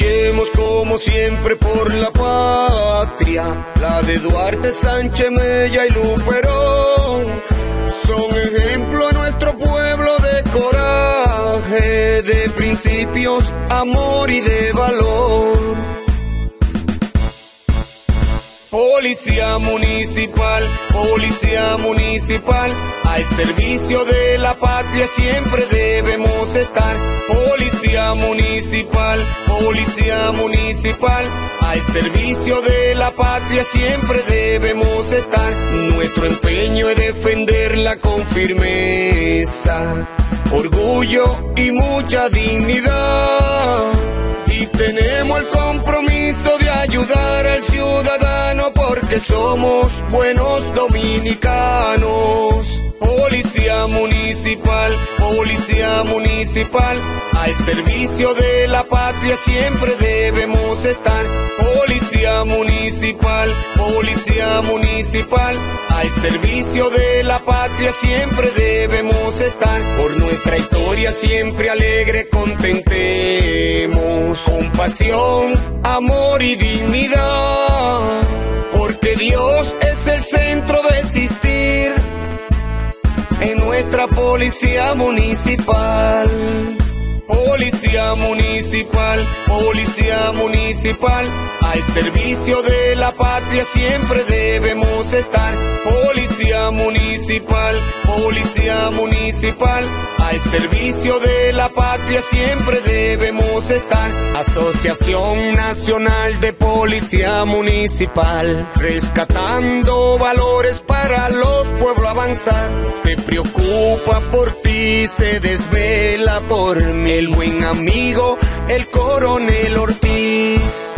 Luchemos como siempre por la patria, la de Duarte, Sánchez, Mella y Luperón. Son ejemplo a nuestro pueblo de coraje, de principios, amor y de valor. Policía municipal, policía municipal, al servicio de la patria siempre debemos estar. Policía municipal, policía municipal, al servicio de la patria siempre debemos estar. Nuestro empeño es defenderla con firmeza, orgullo y mucha dignidad. Y tenemos el compromiso de ayudar al ciudadano porque somos buenos dominicanos. Policía municipal, policía municipal, al servicio de la patria siempre debemos estar. Policía municipal, policía municipal, al servicio de la patria siempre debemos estar. Por nuestra historia siempre alegre contentemos, compasión, amor y dignidad, policía municipal. Policía municipal, policía municipal, al servicio de la patria siempre debemos estar. Policía municipal, policía municipal, al servicio de la patria siempre debemos estar. Asociación Nacional de Policía Municipal, rescatando valores para los pueblos avanzar. Se preocupa por ti, se desvela por mí. El buen amigo, el coronel Ortiz.